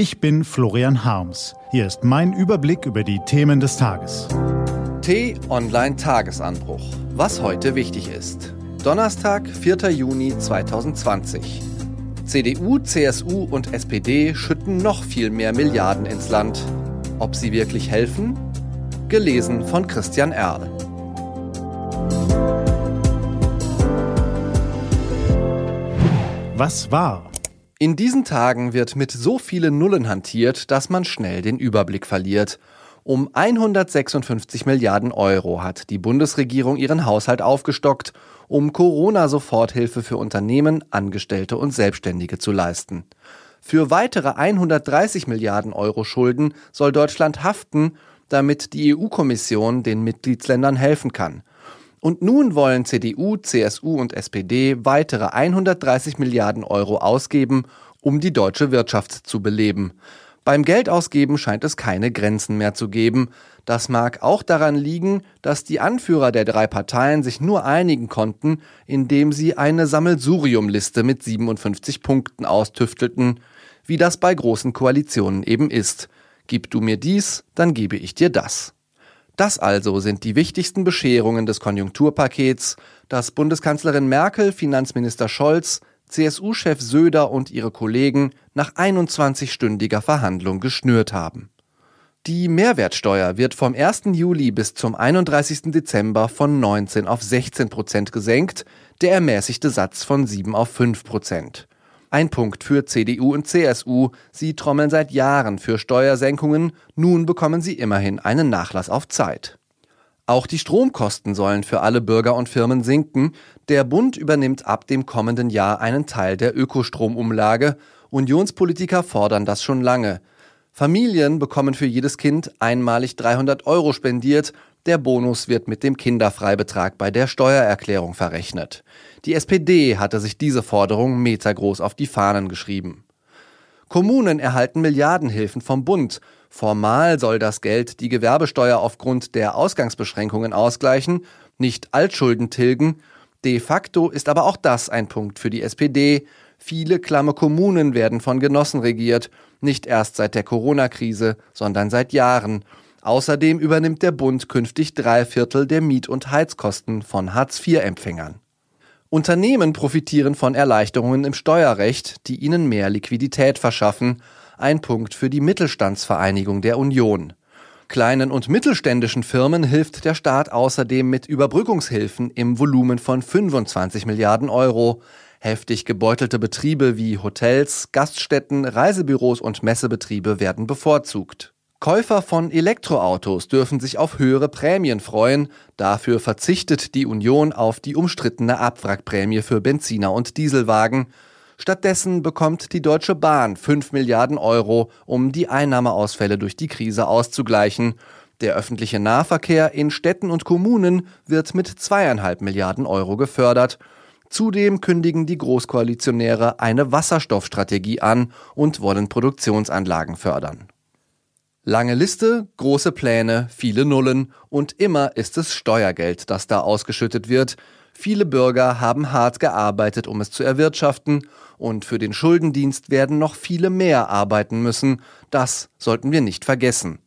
Ich bin Florian Harms. Hier ist mein Überblick über die Themen des Tages. T-Online Tagesanbruch. Was heute wichtig ist. Donnerstag, 4. Juni 2020. CDU, CSU und SPD schütten noch viel mehr Milliarden ins Land. Ob sie wirklich helfen? Gelesen von Christian Erl. Was war? In diesen Tagen wird mit so vielen Nullen hantiert, dass man schnell den Überblick verliert. Um 156 Milliarden Euro hat die Bundesregierung ihren Haushalt aufgestockt, um Corona-Soforthilfe für Unternehmen, Angestellte und Selbstständige zu leisten. Für weitere 130 Milliarden Euro Schulden soll Deutschland haften, damit die EU-Kommission den Mitgliedsländern helfen kann. Und nun wollen CDU, CSU und SPD weitere 130 Milliarden Euro ausgeben, um die deutsche Wirtschaft zu beleben. Beim Geldausgeben scheint es keine Grenzen mehr zu geben. Das mag auch daran liegen, dass die Anführer der drei Parteien sich nur einigen konnten, indem sie eine Sammelsuriumliste mit 57 Punkten austüftelten, wie das bei großen Koalitionen eben ist. Gib du mir dies, dann gebe ich dir das. Das also sind die wichtigsten Bescherungen des Konjunkturpakets, das Bundeskanzlerin Merkel, Finanzminister Scholz, CSU-Chef Söder und ihre Kollegen nach 21-stündiger Verhandlung geschnürt haben. Die Mehrwertsteuer wird vom 1. Juli bis zum 31. Dezember von 19 auf 16 Prozent gesenkt, der ermäßigte Satz von 7 auf 5 Prozent. Ein Punkt für CDU und CSU. Sie trommeln seit Jahren für Steuersenkungen. Nun bekommen sie immerhin einen Nachlass auf Zeit. Auch die Stromkosten sollen für alle Bürger und Firmen sinken. Der Bund übernimmt ab dem kommenden Jahr einen Teil der Ökostromumlage. Unionspolitiker fordern das schon lange. Familien bekommen für jedes Kind einmalig 300 Euro spendiert. Der Bonus wird mit dem Kinderfreibetrag bei der Steuererklärung verrechnet. Die SPD hatte sich diese Forderung metergroß auf die Fahnen geschrieben. Kommunen erhalten Milliardenhilfen vom Bund. Formal soll das Geld die Gewerbesteuer aufgrund der Ausgangsbeschränkungen ausgleichen, nicht Altschulden tilgen. De facto ist aber auch das ein Punkt für die SPD. Viele klamme Kommunen werden von Genossen regiert, nicht erst seit der Corona-Krise, sondern seit Jahren. Außerdem übernimmt der Bund künftig drei Viertel der Miet- und Heizkosten von Hartz-IV-Empfängern. Unternehmen profitieren von Erleichterungen im Steuerrecht, die ihnen mehr Liquidität verschaffen, ein Punkt für die Mittelstandsvereinigung der Union. Kleinen und mittelständischen Firmen hilft der Staat außerdem mit Überbrückungshilfen im Volumen von 25 Milliarden Euro. Heftig gebeutelte Betriebe wie Hotels, Gaststätten, Reisebüros und Messebetriebe werden bevorzugt. Käufer von Elektroautos dürfen sich auf höhere Prämien freuen. Dafür verzichtet die Union auf die umstrittene Abwrackprämie für Benziner und Dieselwagen. Stattdessen bekommt die Deutsche Bahn 5 Milliarden Euro, um die Einnahmeausfälle durch die Krise auszugleichen. Der öffentliche Nahverkehr in Städten und Kommunen wird mit zweieinhalb Milliarden Euro gefördert. Zudem kündigen die Großkoalitionäre eine Wasserstoffstrategie an und wollen Produktionsanlagen fördern. Lange Liste, große Pläne, viele Nullen und immer ist es Steuergeld, das da ausgeschüttet wird. Viele Bürger haben hart gearbeitet, um es zu erwirtschaften, und für den Schuldendienst werden noch viele mehr arbeiten müssen. Das sollten wir nicht vergessen.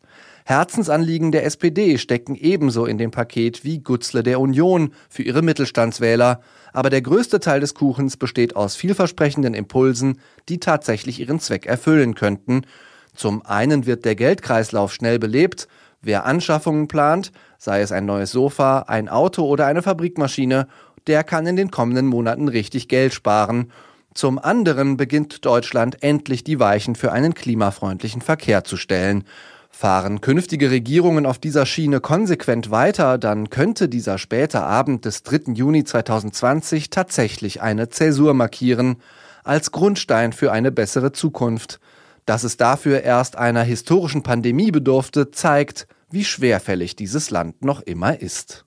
Herzensanliegen der SPD stecken ebenso in dem Paket wie Gutzle der Union für ihre Mittelstandswähler, aber der größte Teil des Kuchens besteht aus vielversprechenden Impulsen, die tatsächlich ihren Zweck erfüllen könnten, zum einen wird der Geldkreislauf schnell belebt. Wer Anschaffungen plant, sei es ein neues Sofa, ein Auto oder eine Fabrikmaschine, der kann in den kommenden Monaten richtig Geld sparen. Zum anderen beginnt Deutschland endlich die Weichen für einen klimafreundlichen Verkehr zu stellen. Fahren künftige Regierungen auf dieser Schiene konsequent weiter, dann könnte dieser späte Abend des 3. Juni 2020 tatsächlich eine Zäsur markieren, als Grundstein für eine bessere Zukunft. Dass es dafür erst einer historischen Pandemie bedurfte, zeigt, wie schwerfällig dieses Land noch immer ist.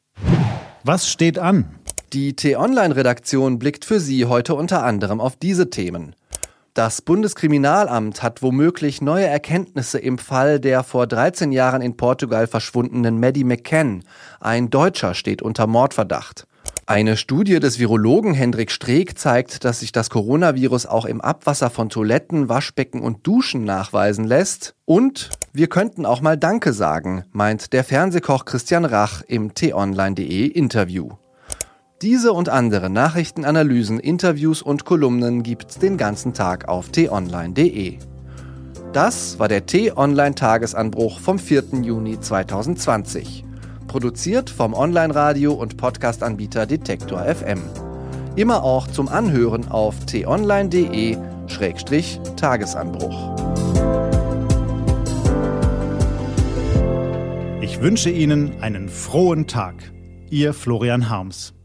Was steht an? Die T-Online-Redaktion blickt für Sie heute unter anderem auf diese Themen. Das Bundeskriminalamt hat womöglich neue Erkenntnisse im Fall der vor 13 Jahren in Portugal verschwundenen Maddie McCann. Ein Deutscher steht unter Mordverdacht. Eine Studie des Virologen Hendrik Streeck zeigt, dass sich das Coronavirus auch im Abwasser von Toiletten, Waschbecken und Duschen nachweisen lässt. Und wir könnten auch mal Danke sagen, meint der Fernsehkoch Christian Rach im t-online.de Interview. Diese und andere Nachrichtenanalysen, Interviews und Kolumnen gibt's den ganzen Tag auf t-online.de. Das war der T-Online-Tagesanbruch vom 4. Juni 2020. Produziert vom Online-Radio- und Podcast-Anbieter Detektor FM. Immer auch zum Anhören auf t-online.de-tagesanbruch. Ich wünsche Ihnen einen frohen Tag. Ihr Florian Harms.